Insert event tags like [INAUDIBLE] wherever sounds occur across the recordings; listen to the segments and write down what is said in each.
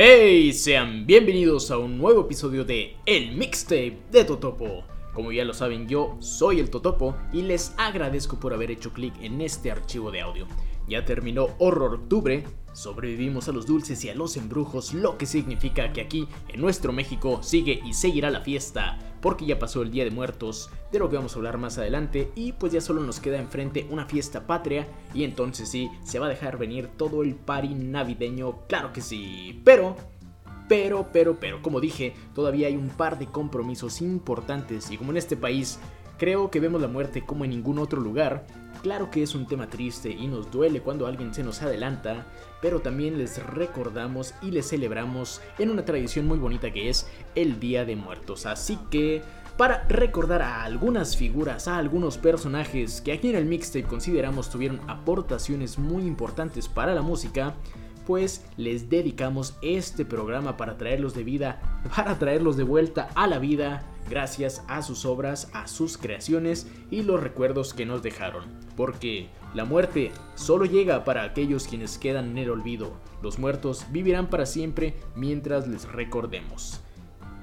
Hey, sean bienvenidos a un nuevo episodio de El Mixtape de Totopo. Como ya lo saben, yo soy el Totopo y les agradezco por haber hecho clic en este archivo de audio. Ya terminó Horror Octubre, sobrevivimos a los dulces y a los embrujos, lo que significa que aquí, en nuestro México, sigue y seguirá la fiesta, porque ya pasó el Día de Muertos, de lo que vamos a hablar más adelante, y pues ya solo nos queda enfrente una fiesta patria, y entonces sí, se va a dejar venir todo el party navideño, claro que sí, pero... Pero, pero, pero, como dije, todavía hay un par de compromisos importantes y como en este país creo que vemos la muerte como en ningún otro lugar, Claro que es un tema triste y nos duele cuando alguien se nos adelanta, pero también les recordamos y les celebramos en una tradición muy bonita que es el Día de Muertos. Así que para recordar a algunas figuras, a algunos personajes que aquí en el mixtape consideramos tuvieron aportaciones muy importantes para la música, pues les dedicamos este programa para traerlos de vida, para traerlos de vuelta a la vida gracias a sus obras, a sus creaciones y los recuerdos que nos dejaron. Porque la muerte solo llega para aquellos quienes quedan en el olvido. Los muertos vivirán para siempre mientras les recordemos.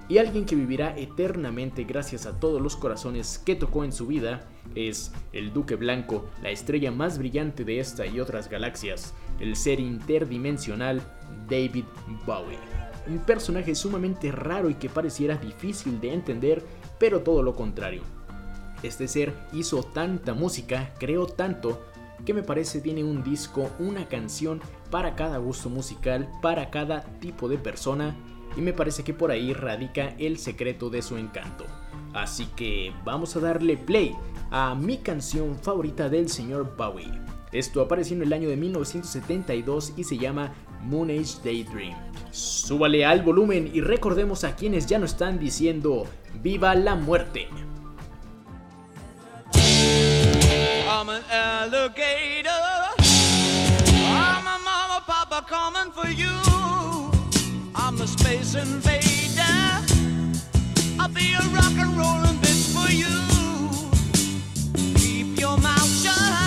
Y alguien que vivirá eternamente gracias a todos los corazones que tocó en su vida es el Duque Blanco, la estrella más brillante de esta y otras galaxias, el ser interdimensional David Bowie un personaje sumamente raro y que pareciera difícil de entender, pero todo lo contrario. Este ser hizo tanta música, creó tanto, que me parece tiene un disco, una canción para cada gusto musical, para cada tipo de persona, y me parece que por ahí radica el secreto de su encanto. Así que vamos a darle play a mi canción favorita del señor Bowie. Esto apareció en el año de 1972 y se llama Moon Age Daydream. Súbale al volumen y recordemos a quienes ya no están diciendo ¡Viva la muerte! I'm an alligator. I'm a mama, papa coming for you. I'm a space invader. I'll be a rock and rollin' bitch for you. Keep your mouth shut.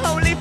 holy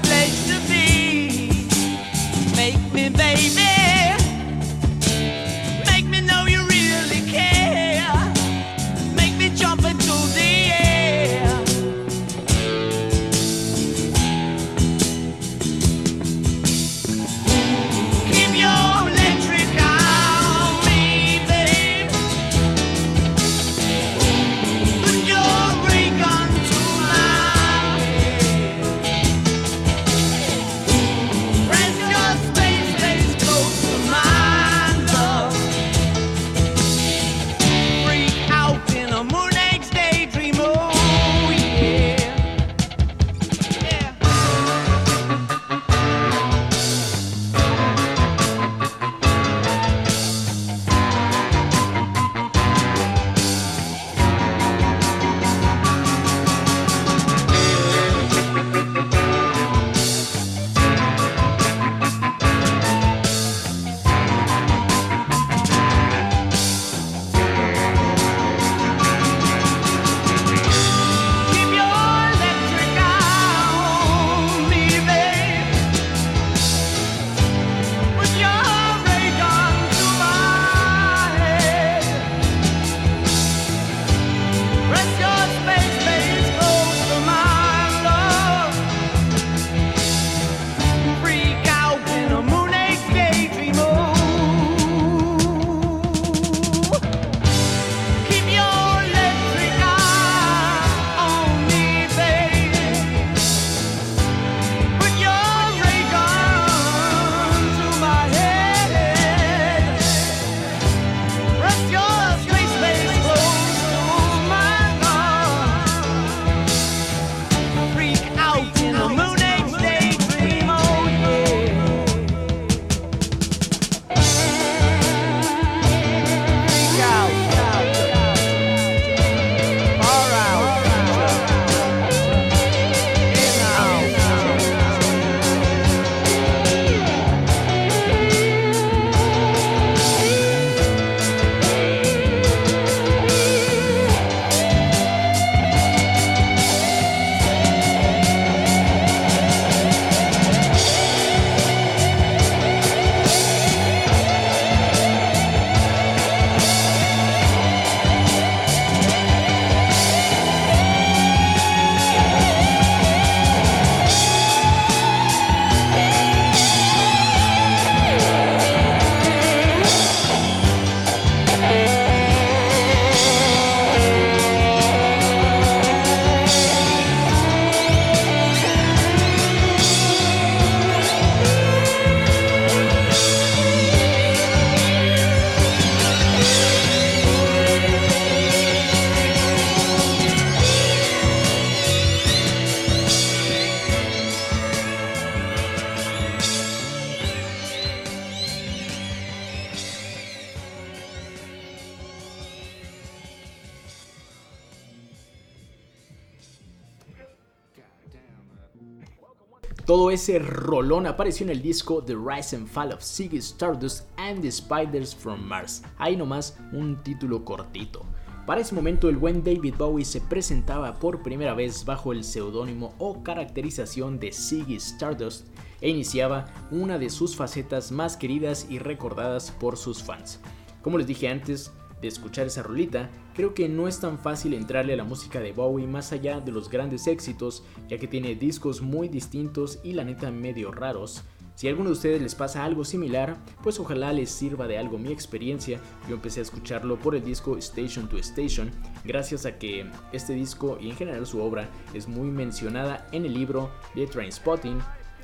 todo ese rolón apareció en el disco The Rise and Fall of Ziggy Stardust and the Spiders from Mars. Ahí nomás un título cortito. Para ese momento el buen David Bowie se presentaba por primera vez bajo el seudónimo o caracterización de Ziggy Stardust e iniciaba una de sus facetas más queridas y recordadas por sus fans. Como les dije antes, de escuchar esa rolita, creo que no es tan fácil entrarle a la música de Bowie más allá de los grandes éxitos, ya que tiene discos muy distintos y la neta medio raros. Si a alguno de ustedes les pasa algo similar, pues ojalá les sirva de algo mi experiencia. Yo empecé a escucharlo por el disco Station to Station, gracias a que este disco y en general su obra es muy mencionada en el libro de Trainspotting,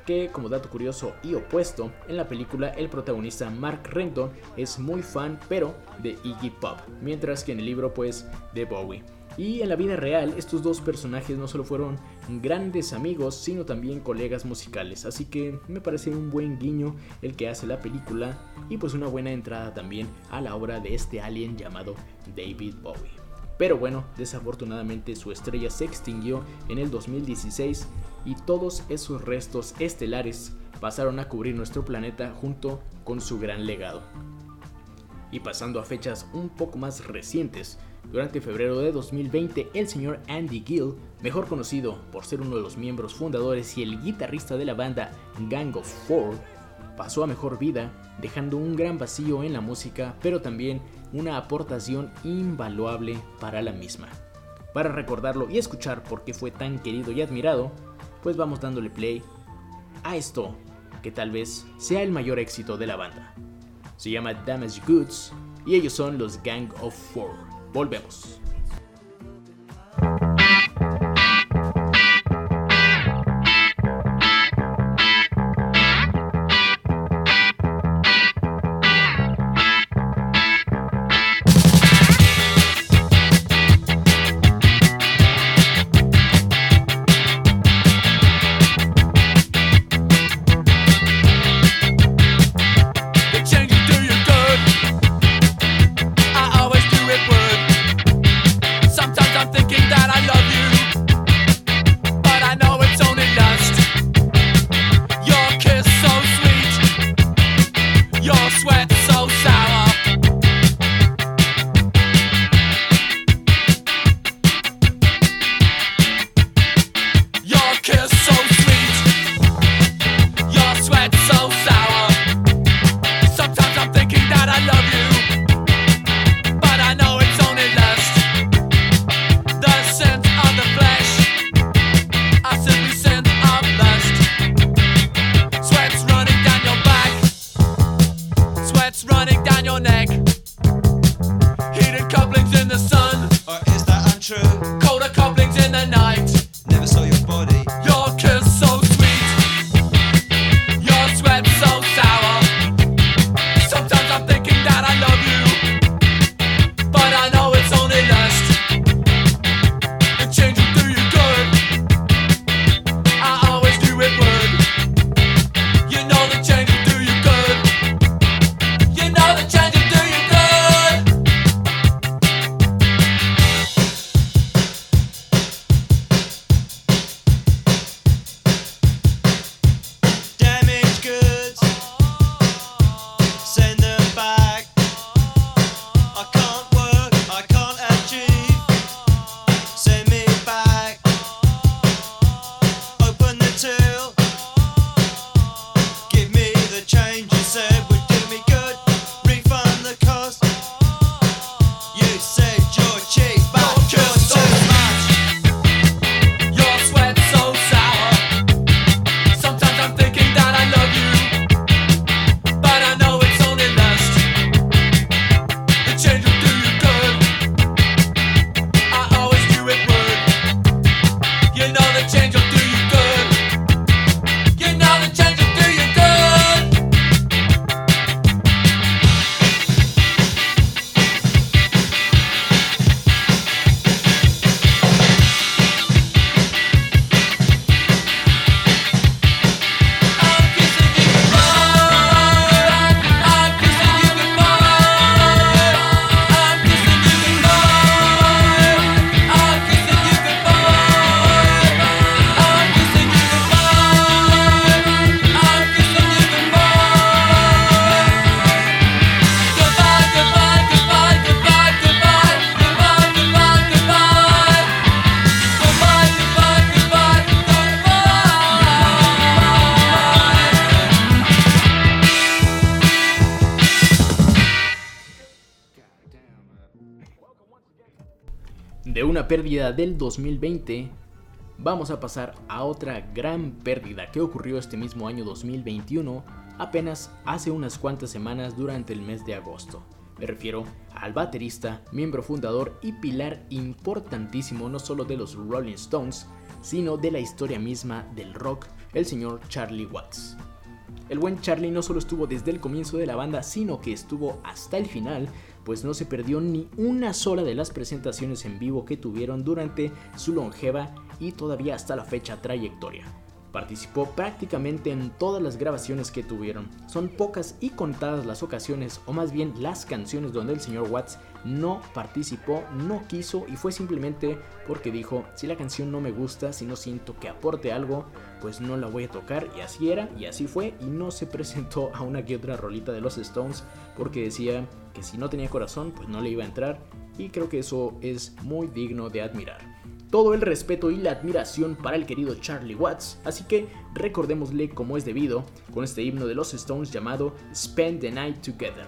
que como dato curioso y opuesto, en la película el protagonista Mark Renton es muy fan pero de Iggy Pop, mientras que en el libro pues de Bowie. Y en la vida real estos dos personajes no solo fueron grandes amigos, sino también colegas musicales, así que me parece un buen guiño el que hace la película y pues una buena entrada también a la obra de este alien llamado David Bowie. Pero bueno, desafortunadamente su estrella se extinguió en el 2016 y todos esos restos estelares pasaron a cubrir nuestro planeta junto con su gran legado. Y pasando a fechas un poco más recientes, durante febrero de 2020 el señor Andy Gill, mejor conocido por ser uno de los miembros fundadores y el guitarrista de la banda Gang of Four, pasó a mejor vida, dejando un gran vacío en la música, pero también una aportación invaluable para la misma. Para recordarlo y escuchar por qué fue tan querido y admirado, pues vamos dándole play a esto, que tal vez sea el mayor éxito de la banda. Se llama Damage Goods y ellos son los Gang of Four. Volvemos. Pérdida del 2020, vamos a pasar a otra gran pérdida que ocurrió este mismo año 2021, apenas hace unas cuantas semanas durante el mes de agosto. Me refiero al baterista, miembro fundador y pilar importantísimo no solo de los Rolling Stones, sino de la historia misma del rock, el señor Charlie Watts. El buen Charlie no solo estuvo desde el comienzo de la banda, sino que estuvo hasta el final pues no se perdió ni una sola de las presentaciones en vivo que tuvieron durante su longeva y todavía hasta la fecha trayectoria. Participó prácticamente en todas las grabaciones que tuvieron. Son pocas y contadas las ocasiones, o más bien las canciones donde el señor Watts no participó, no quiso y fue simplemente porque dijo, si la canción no me gusta, si no siento que aporte algo, pues no la voy a tocar y así era y así fue y no se presentó a una que otra rolita de los Stones porque decía que si no tenía corazón, pues no le iba a entrar y creo que eso es muy digno de admirar todo el respeto y la admiración para el querido Charlie Watts, así que recordémosle como es debido con este himno de los Stones llamado Spend the Night Together.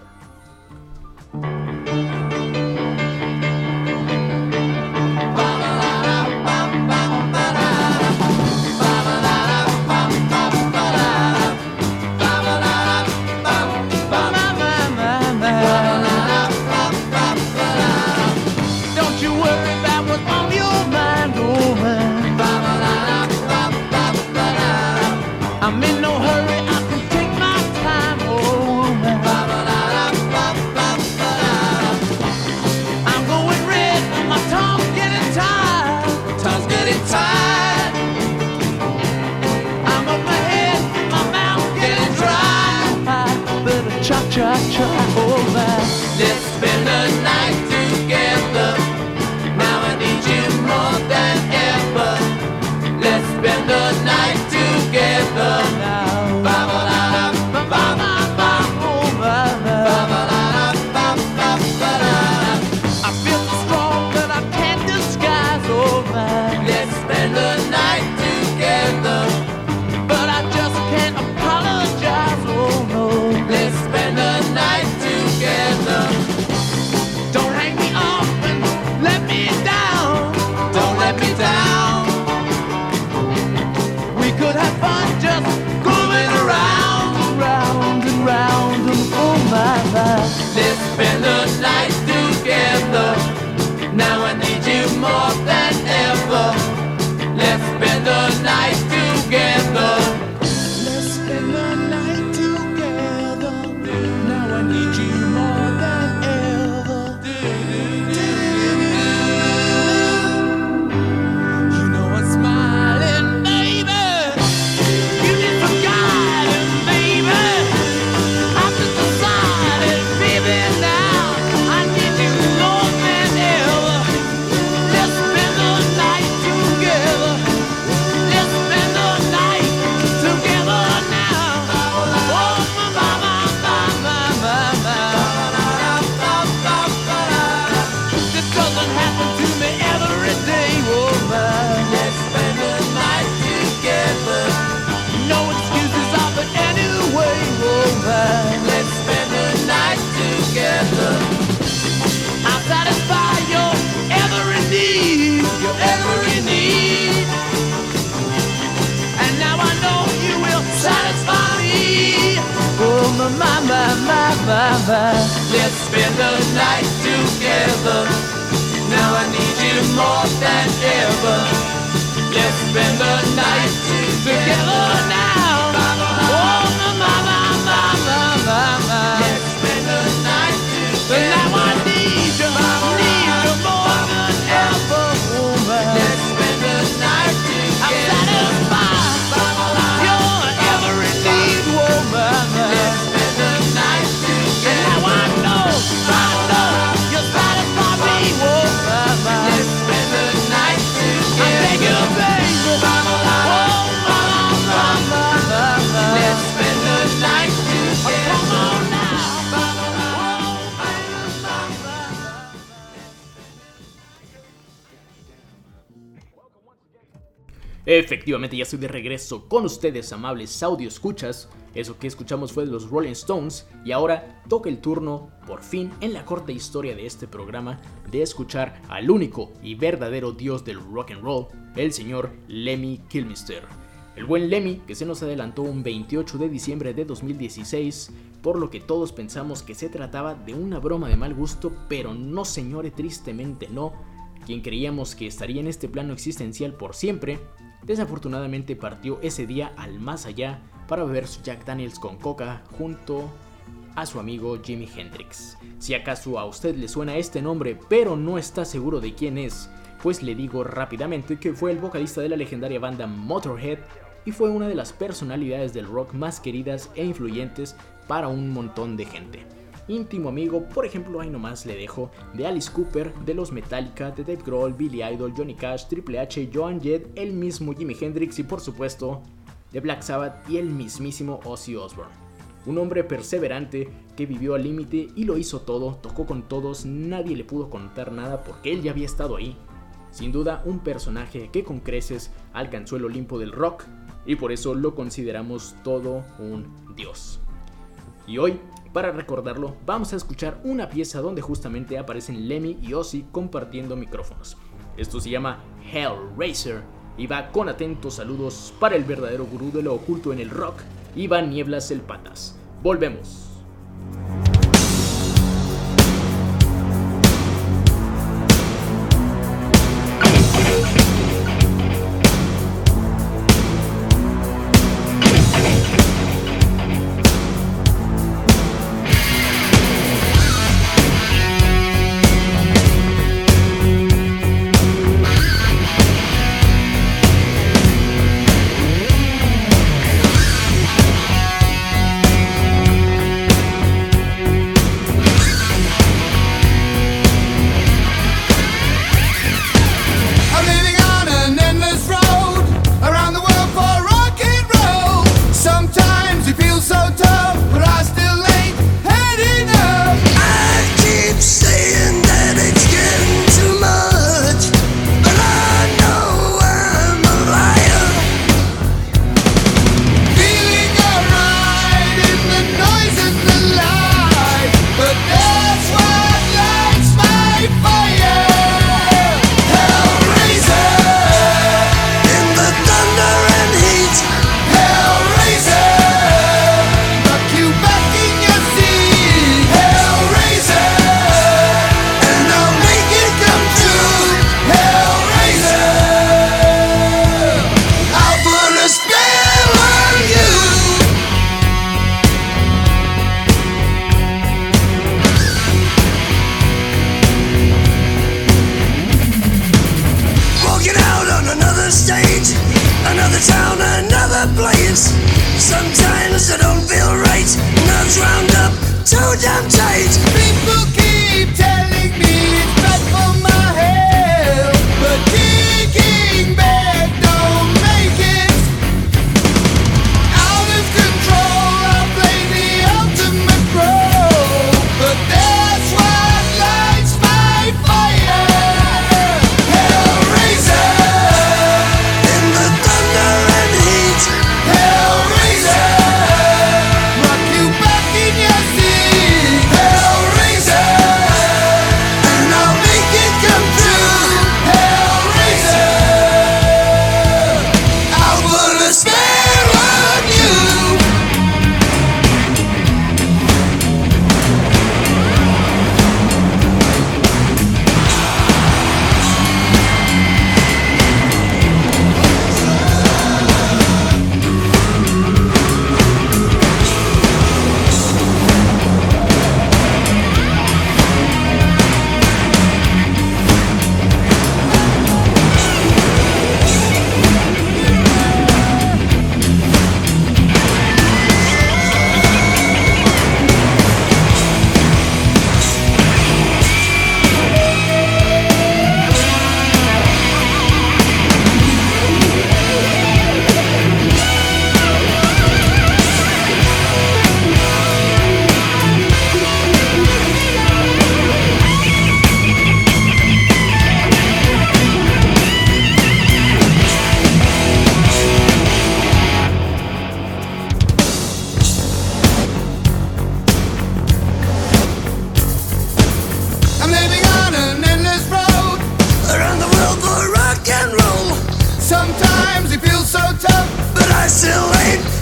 Con ustedes, amables audio escuchas. Eso que escuchamos fue de los Rolling Stones y ahora toca el turno, por fin, en la corta historia de este programa, de escuchar al único y verdadero dios del rock and roll, el señor Lemmy Kilmister. El buen Lemmy, que se nos adelantó un 28 de diciembre de 2016, por lo que todos pensamos que se trataba de una broma de mal gusto, pero no señore, tristemente no. Quien creíamos que estaría en este plano existencial por siempre, desafortunadamente partió ese día al más allá para beber su Jack Daniels con coca junto a su amigo Jimi Hendrix. Si acaso a usted le suena este nombre pero no está seguro de quién es, pues le digo rápidamente que fue el vocalista de la legendaria banda Motorhead y fue una de las personalidades del rock más queridas e influyentes para un montón de gente íntimo amigo, por ejemplo, ahí nomás le dejo, de Alice Cooper, de los Metallica, de Dave Grohl, Billy Idol, Johnny Cash, Triple H, Joan Jett, el mismo Jimi Hendrix y por supuesto de Black Sabbath y el mismísimo Ozzy Osbourne. Un hombre perseverante que vivió al límite y lo hizo todo, tocó con todos, nadie le pudo contar nada porque él ya había estado ahí. Sin duda, un personaje que con creces alcanzó el Olimpo del rock y por eso lo consideramos todo un dios. Y hoy para recordarlo, vamos a escuchar una pieza donde justamente aparecen Lemmy y Ozzy compartiendo micrófonos. Esto se llama Hellraiser y va con atentos saludos para el verdadero gurú de lo oculto en el rock, Iván Nieblas el Patas. Volvemos. Sometimes it feels so tough, but I still ain't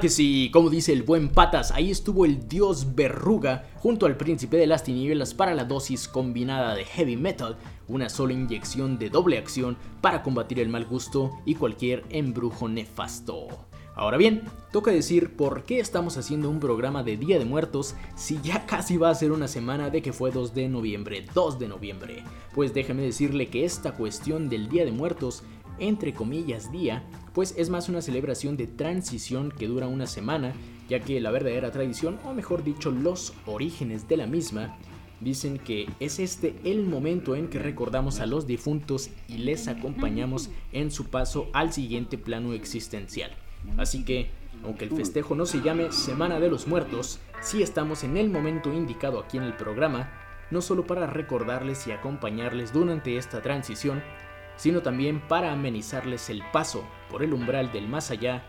Que sí, como dice el buen Patas, ahí estuvo el dios Verruga junto al príncipe de las tinieblas para la dosis combinada de heavy metal, una sola inyección de doble acción para combatir el mal gusto y cualquier embrujo nefasto. Ahora bien, toca decir por qué estamos haciendo un programa de Día de Muertos si ya casi va a ser una semana de que fue 2 de noviembre, 2 de noviembre. Pues déjame decirle que esta cuestión del Día de Muertos, entre comillas día, pues es más una celebración de transición que dura una semana, ya que la verdadera tradición, o mejor dicho, los orígenes de la misma, dicen que es este el momento en que recordamos a los difuntos y les acompañamos en su paso al siguiente plano existencial. Así que, aunque el festejo no se llame Semana de los Muertos, sí estamos en el momento indicado aquí en el programa, no solo para recordarles y acompañarles durante esta transición, sino también para amenizarles el paso por el umbral del más allá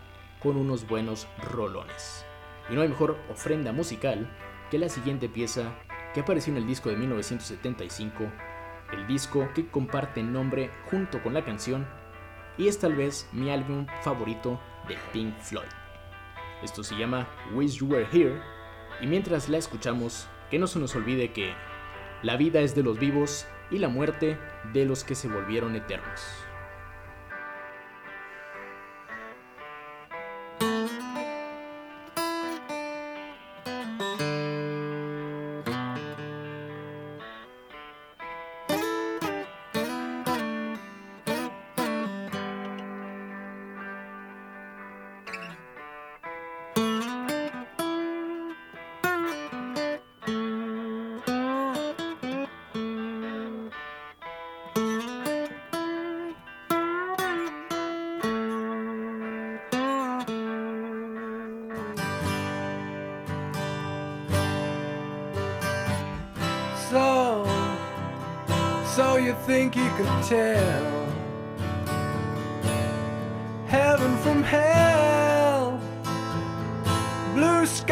con unos buenos rolones. Y no hay mejor ofrenda musical que la siguiente pieza que apareció en el disco de 1975, el disco que comparte nombre junto con la canción y es tal vez mi álbum favorito de Pink Floyd. Esto se llama Wish You Were Here y mientras la escuchamos, que no se nos olvide que la vida es de los vivos y la muerte de los que se volvieron eternos.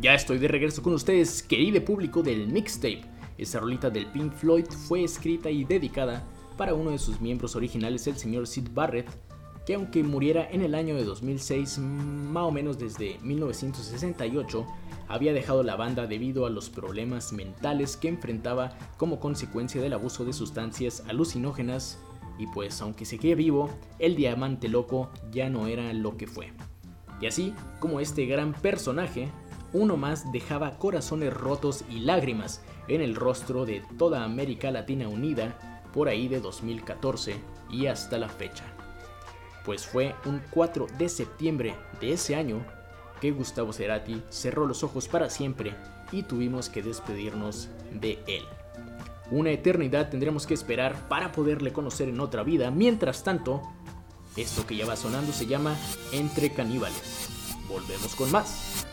Ya estoy de regreso con ustedes, querido público del mixtape. Esta rolita del Pink Floyd fue escrita y dedicada para uno de sus miembros originales, el señor Sid Barrett, que aunque muriera en el año de 2006, más o menos desde 1968, había dejado la banda debido a los problemas mentales que enfrentaba como consecuencia del abuso de sustancias alucinógenas y pues aunque seguía vivo, el diamante loco ya no era lo que fue. Y así como este gran personaje, uno más dejaba corazones rotos y lágrimas en el rostro de toda América Latina unida por ahí de 2014 y hasta la fecha. Pues fue un 4 de septiembre de ese año que Gustavo Cerati cerró los ojos para siempre y tuvimos que despedirnos de él. Una eternidad tendremos que esperar para poderle conocer en otra vida. Mientras tanto, esto que ya va sonando se llama Entre Caníbales. Volvemos con más.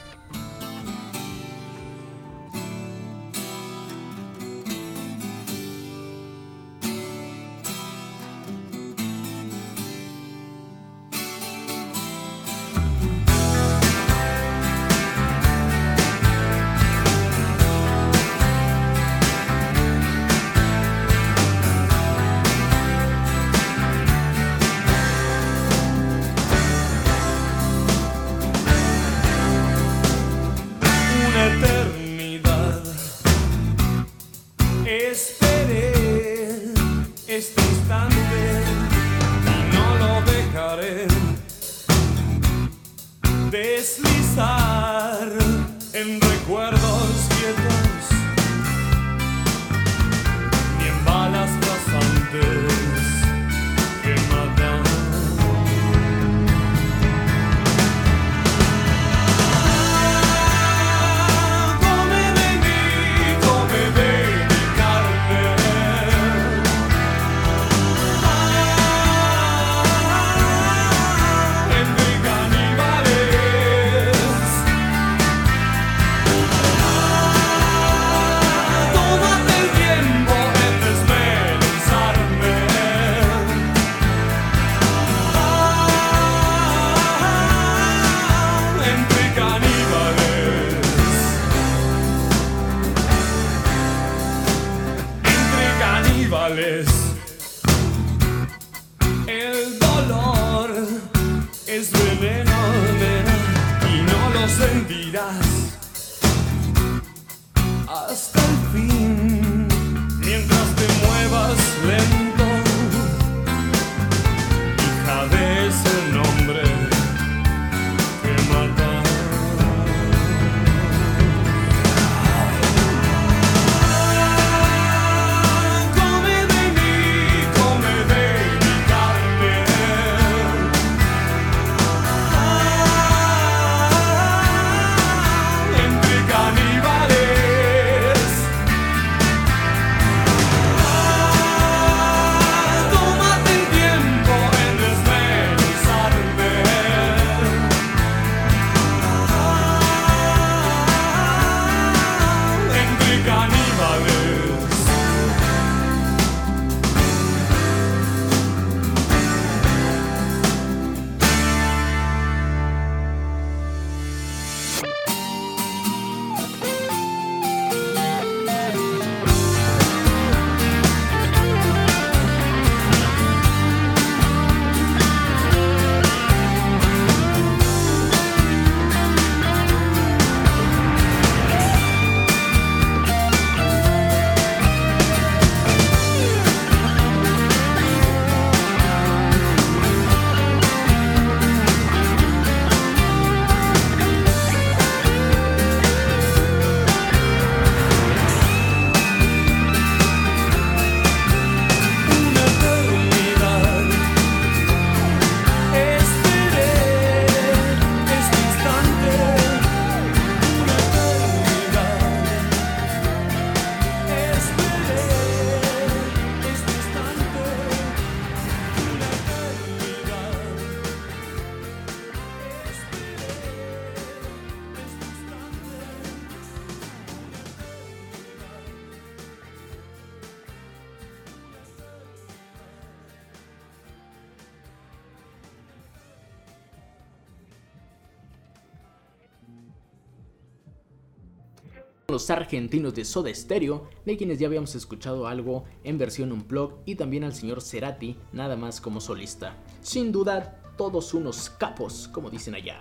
Los argentinos de Soda Stereo, de quienes ya habíamos escuchado algo en versión Unplugged, y también al señor Cerati, nada más como solista. Sin duda, todos unos capos, como dicen allá.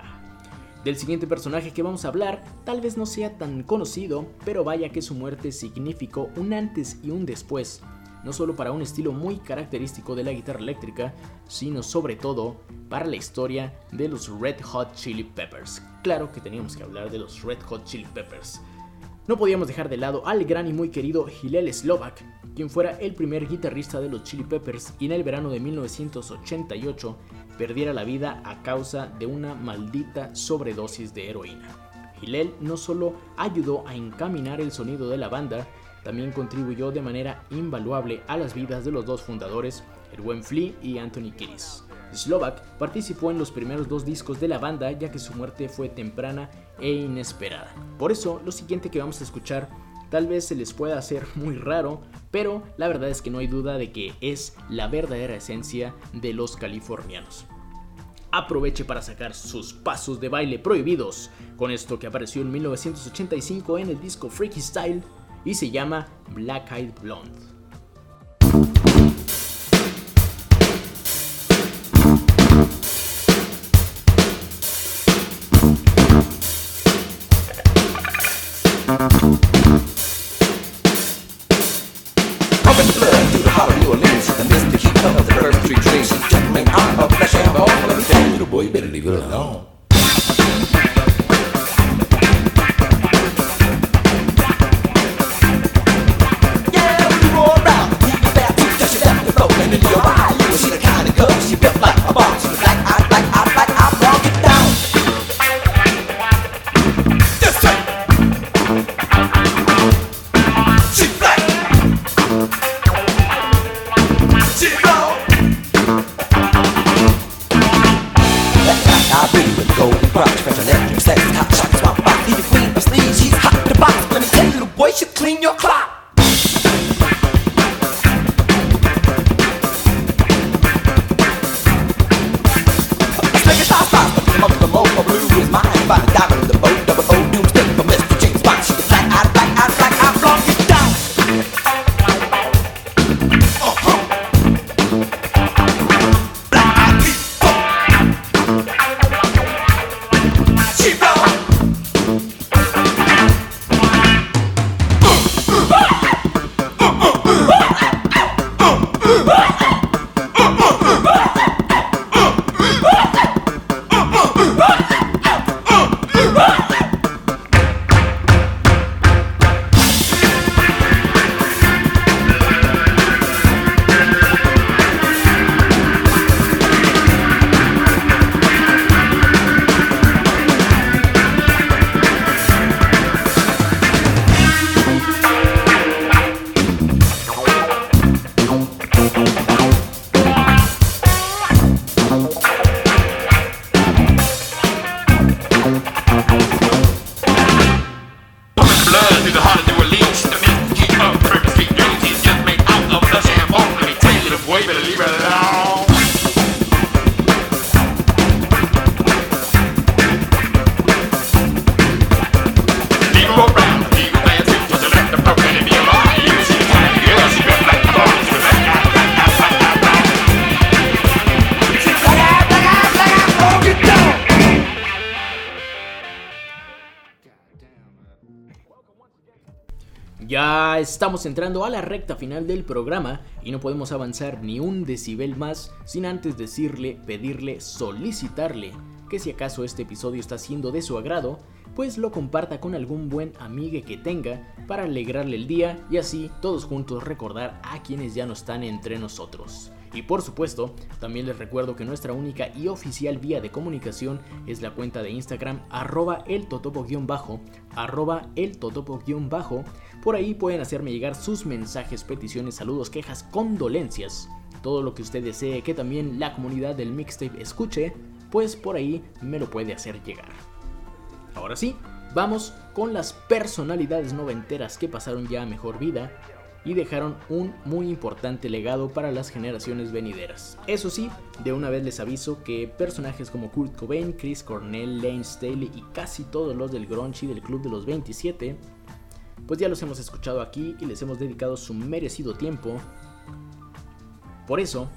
Del siguiente personaje que vamos a hablar, tal vez no sea tan conocido, pero vaya que su muerte significó un antes y un después, no solo para un estilo muy característico de la guitarra eléctrica, sino sobre todo para la historia de los Red Hot Chili Peppers. Claro que teníamos que hablar de los Red Hot Chili Peppers. No podíamos dejar de lado al gran y muy querido Hillel Slovak, quien fuera el primer guitarrista de los Chili Peppers y en el verano de 1988 perdiera la vida a causa de una maldita sobredosis de heroína. Hillel no solo ayudó a encaminar el sonido de la banda, también contribuyó de manera invaluable a las vidas de los dos fundadores, el buen Flea y Anthony Kiris. Slovak participó en los primeros dos discos de la banda ya que su muerte fue temprana e inesperada. Por eso, lo siguiente que vamos a escuchar tal vez se les pueda hacer [LAUGHS] muy raro, pero la verdad es que no hay duda de que es la verdadera esencia de los californianos. Aproveche para sacar sus pasos de baile prohibidos con esto que apareció en 1985 en el disco Freaky Style y se llama Black Eyed Blonde. Pumping blood through the heart of New Orleans. The mystic heat of the three trees. She's jumping out of flesh and bone. Tell you, little boy, you better leave it alone. Estamos entrando a la recta final del programa y no podemos avanzar ni un decibel más sin antes decirle, pedirle, solicitarle que si acaso este episodio está siendo de su agrado, pues lo comparta con algún buen amigue que tenga para alegrarle el día y así todos juntos recordar a quienes ya no están entre nosotros. Y por supuesto, también les recuerdo que nuestra única y oficial vía de comunicación es la cuenta de Instagram arroba el totopo-bajo, arroba el totopo-bajo. Por ahí pueden hacerme llegar sus mensajes, peticiones, saludos, quejas, condolencias. Todo lo que usted desee que también la comunidad del mixtape escuche, pues por ahí me lo puede hacer llegar. Ahora sí, vamos con las personalidades noventeras que pasaron ya a mejor vida y dejaron un muy importante legado para las generaciones venideras. Eso sí, de una vez les aviso que personajes como Kurt Cobain, Chris Cornell, Lane Staley y casi todos los del grunge y del Club de los 27 pues ya los hemos escuchado aquí y les hemos dedicado su merecido tiempo. Por eso,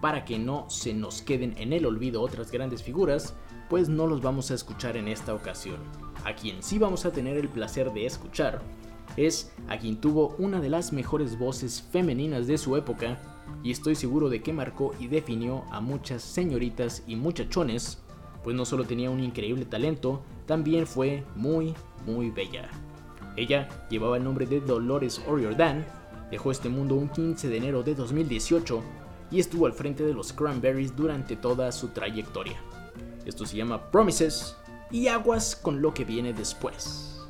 para que no se nos queden en el olvido otras grandes figuras, pues no los vamos a escuchar en esta ocasión. A quien sí vamos a tener el placer de escuchar es a quien tuvo una de las mejores voces femeninas de su época y estoy seguro de que marcó y definió a muchas señoritas y muchachones, pues no solo tenía un increíble talento, también fue muy, muy bella. Ella llevaba el nombre de Dolores O'Riordan, dejó este mundo un 15 de enero de 2018 y estuvo al frente de los Cranberries durante toda su trayectoria. Esto se llama Promises y aguas con lo que viene después.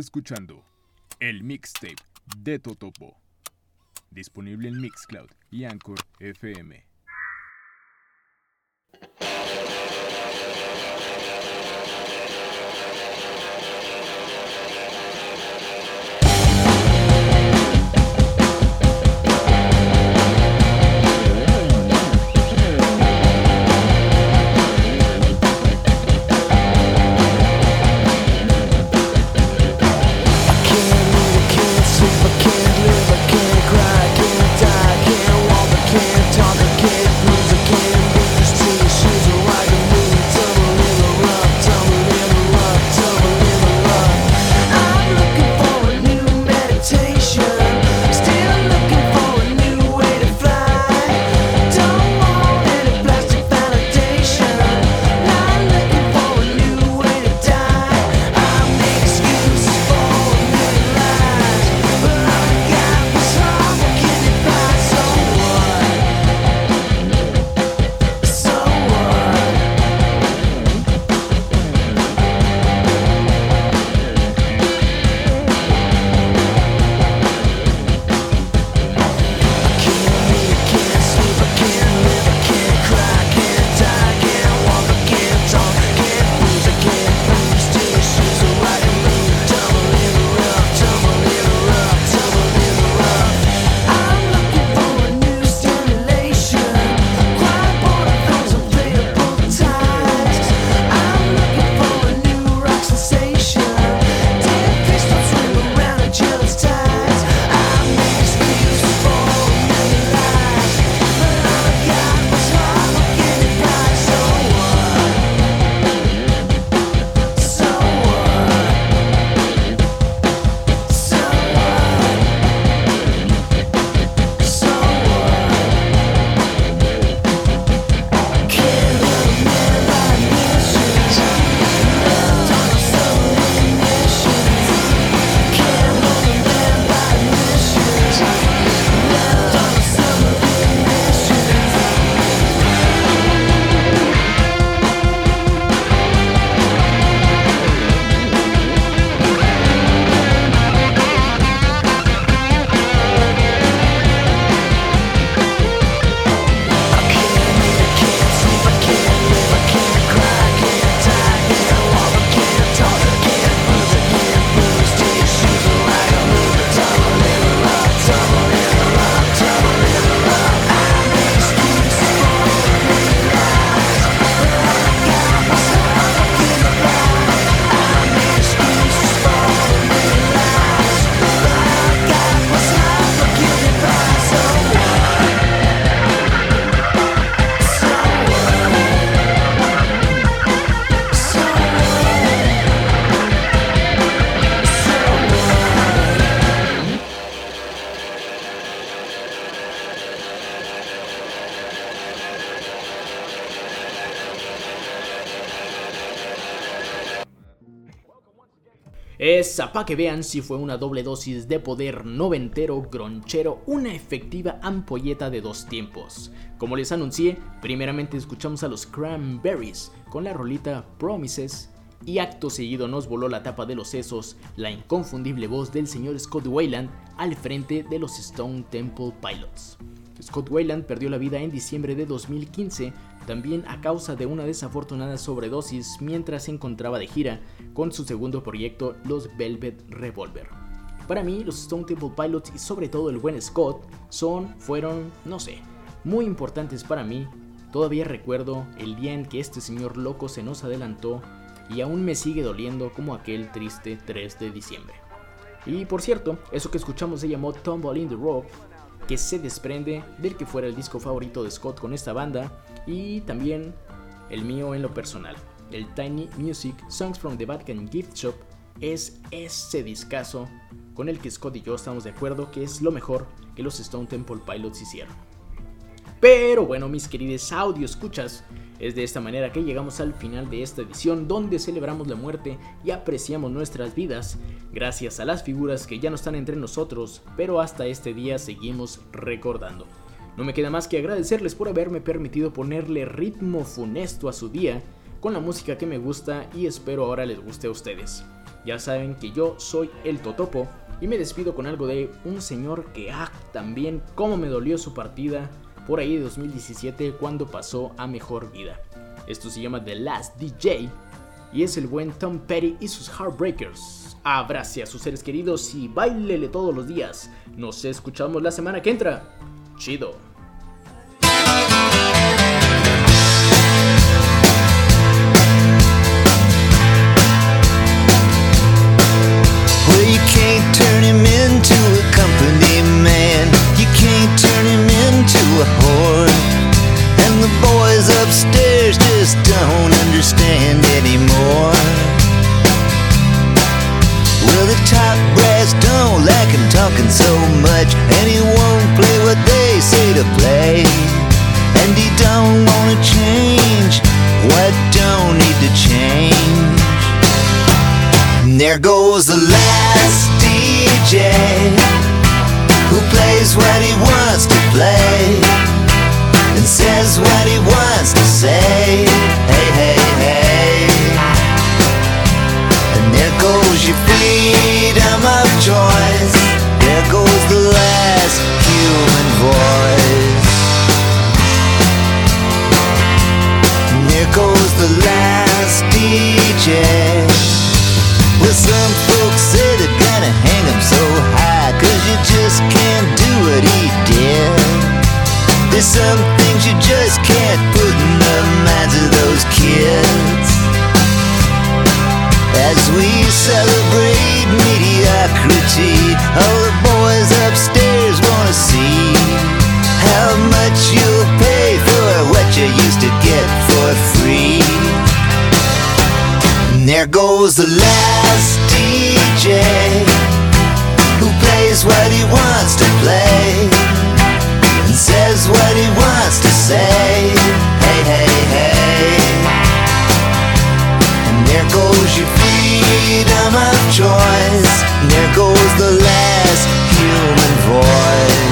Escuchando el mixtape de Totopo. Disponible en Mixcloud y Anchor FM. Esa pa' que vean si fue una doble dosis de poder noventero, gronchero, una efectiva ampolleta de dos tiempos. Como les anuncié, primeramente escuchamos a los Cranberries con la rolita Promises y acto seguido nos voló la tapa de los sesos la inconfundible voz del señor Scott Wayland al frente de los Stone Temple Pilots. Scott Wayland perdió la vida en diciembre de 2015, también a causa de una desafortunada sobredosis mientras se encontraba de gira con su segundo proyecto, los Velvet Revolver. Para mí, los Stone Temple Pilots y sobre todo el buen Scott son, fueron, no sé, muy importantes para mí. Todavía recuerdo el día en que este señor loco se nos adelantó y aún me sigue doliendo como aquel triste 3 de diciembre. Y por cierto, eso que escuchamos se llamó Tumble in the Rock que se desprende del que fuera el disco favorito de Scott con esta banda y también el mío en lo personal. El Tiny Music Songs from the Vatican Gift Shop es ese discazo con el que Scott y yo estamos de acuerdo que es lo mejor que los Stone Temple Pilots hicieron. Pero bueno, mis queridos audio escuchas, es de esta manera que llegamos al final de esta edición donde celebramos la muerte y apreciamos nuestras vidas gracias a las figuras que ya no están entre nosotros, pero hasta este día seguimos recordando. No me queda más que agradecerles por haberme permitido ponerle ritmo funesto a su día con la música que me gusta y espero ahora les guste a ustedes. Ya saben que yo soy el Totopo y me despido con algo de un señor que ah, también cómo me dolió su partida por ahí de 2017 cuando pasó a mejor vida. Esto se llama The Last DJ y es el buen Tom Petty y sus Heartbreakers. Abrace a sus seres queridos y bailele todos los días. Nos escuchamos la semana que entra. Chido. The brass don't like him talking so much, and he won't play what they say to play. And he don't wanna change what don't need to change. And there goes the last DJ who plays what he wants to play and says what he wants to say. Hey. Some things you just can't put in the minds of those kids. As we celebrate mediocrity, all the boys upstairs wanna see how much you'll pay for what you used to get for free. And there goes the last DJ who plays what he wants to play freedom of choice. There goes the last human voice.